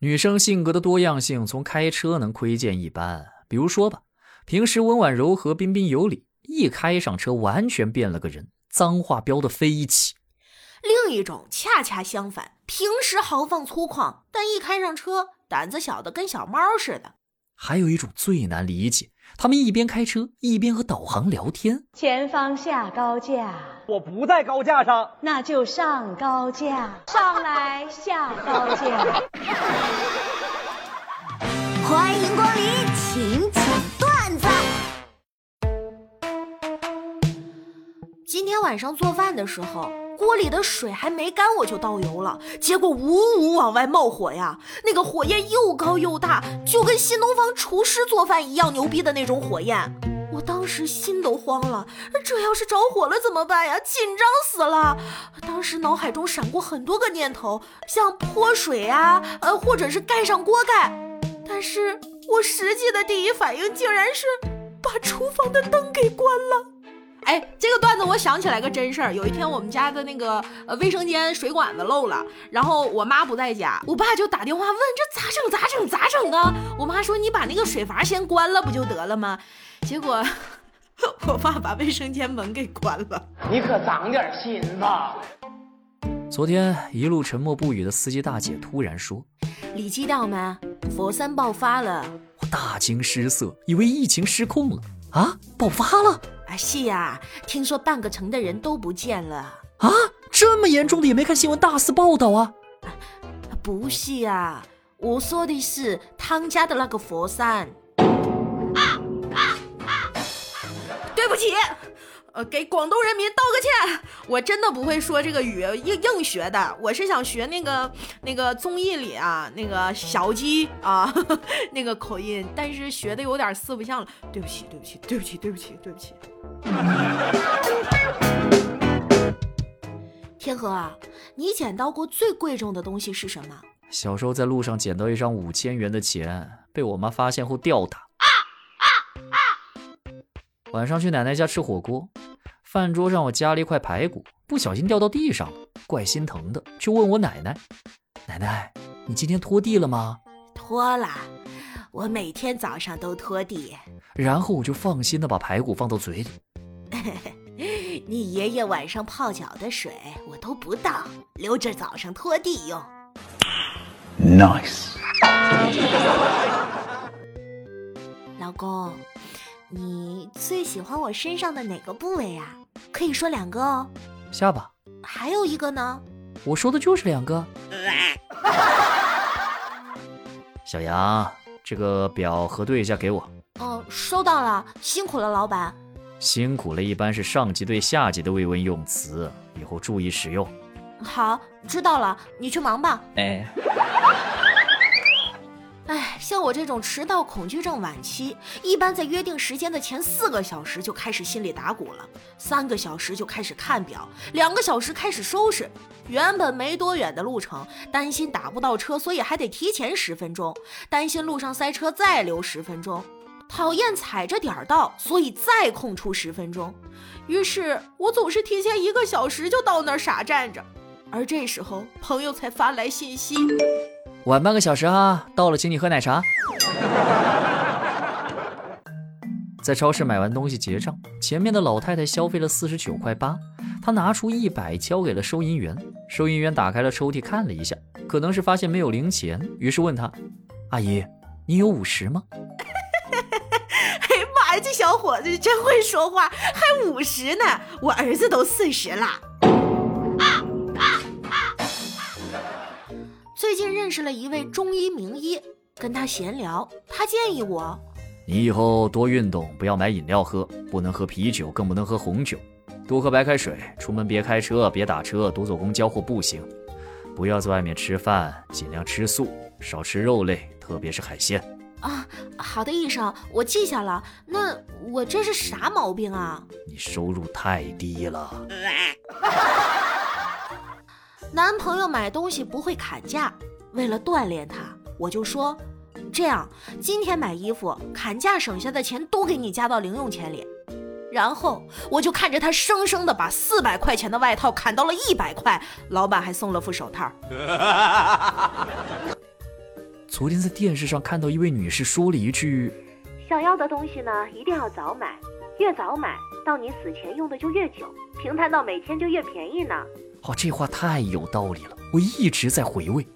女生性格的多样性，从开车能窥见一斑。比如说吧，平时温婉柔和、彬彬有礼，一开上车完全变了个人，脏话飙得飞起。另一种恰恰相反，平时豪放粗犷，但一开上车，胆子小的跟小猫似的。还有一种最难理解，他们一边开车一边和导航聊天。前方下高架，我不在高架上，那就上高架，上来下高架。晚上做饭的时候。锅里的水还没干，我就倒油了，结果呜呜往外冒火呀！那个火焰又高又大，就跟新东方厨师做饭一样牛逼的那种火焰。我当时心都慌了，这要是着火了怎么办呀？紧张死了！当时脑海中闪过很多个念头，像泼水啊，呃，或者是盖上锅盖。但是我实际的第一反应竟然是把厨房的灯给关了。哎，这个段子我想起来个真事儿。有一天我们家的那个呃卫生间水管子漏了，然后我妈不在家，我爸就打电话问这咋整咋整咋整啊？我妈说你把那个水阀先关了不就得了吗？结果 我爸把卫生间门给关了。你可长点心吧。昨天一路沉默不语的司机大姐突然说：“你知道吗？佛山爆发了。”我大惊失色，以为疫情失控了啊，爆发了。啊，是呀，听说半个城的人都不见了啊！这么严重的也没看新闻大肆报道啊？不是啊，我说的是汤家的那个佛山。啊啊啊对不起。呃，给广东人民道个歉，我真的不会说这个语，硬硬学的。我是想学那个那个综艺里啊，那个小鸡啊，那个口音，但是学的有点四不像了。对不起，对不起，对不起，对不起，对不起。天河啊，你捡到过最贵重的东西是什么？小时候在路上捡到一张五千元的钱，被我妈发现后吊打。晚上去奶奶家吃火锅。饭桌上我夹了一块排骨，不小心掉到地上了，怪心疼的，就问我奶奶：“奶奶，你今天拖地了吗？”“拖了，我每天早上都拖地。”然后我就放心的把排骨放到嘴里。你爷爷晚上泡脚的水我都不倒，留着早上拖地用。Nice，老公。你最喜欢我身上的哪个部位呀？可以说两个哦。下巴。还有一个呢？我说的就是两个。小杨，这个表核对一下，给我。哦，收到了，辛苦了，老板。辛苦了，一般是上级对下级的慰问用词，以后注意使用。好，知道了，你去忙吧。哎。哎，像我这种迟到恐惧症晚期，一般在约定时间的前四个小时就开始心里打鼓了，三个小时就开始看表，两个小时开始收拾。原本没多远的路程，担心打不到车，所以还得提前十分钟；担心路上塞车，再留十分钟；讨厌踩着点儿到，所以再空出十分钟。于是我总是提前一个小时就到那儿傻站着，而这时候朋友才发来信息。晚半个小时哈，到了，请你喝奶茶。在超市买完东西结账，前面的老太太消费了四十九块八，她拿出一百交给了收银员。收银员打开了抽屉看了一下，可能是发现没有零钱，于是问他：“阿姨，你有五十吗？” 哎呀妈呀，这小伙子真会说话，还五十呢！我儿子都四十了。近认识了一位中医名医，跟他闲聊，他建议我：你以后多运动，不要买饮料喝，不能喝啤酒，更不能喝红酒，多喝白开水。出门别开车，别打车，多坐公交或步行。不要在外面吃饭，尽量吃素，少吃肉类，特别是海鲜。啊，好的，医生，我记下了。那我这是啥毛病啊？你收入太低了。男朋友买东西不会砍价为了锻炼他我就说这样今天买衣服砍价省下的钱都给你加到零用钱里。然后我就看着他生生的把四百块钱的外套砍到了一百块老板还送了副手套。昨天在电视上看到一位女士说了一句想要的东西呢一定要早买越早买到你死前用的就越久平摊到每天就越便宜呢。哦这话太有道理了我一直在回味。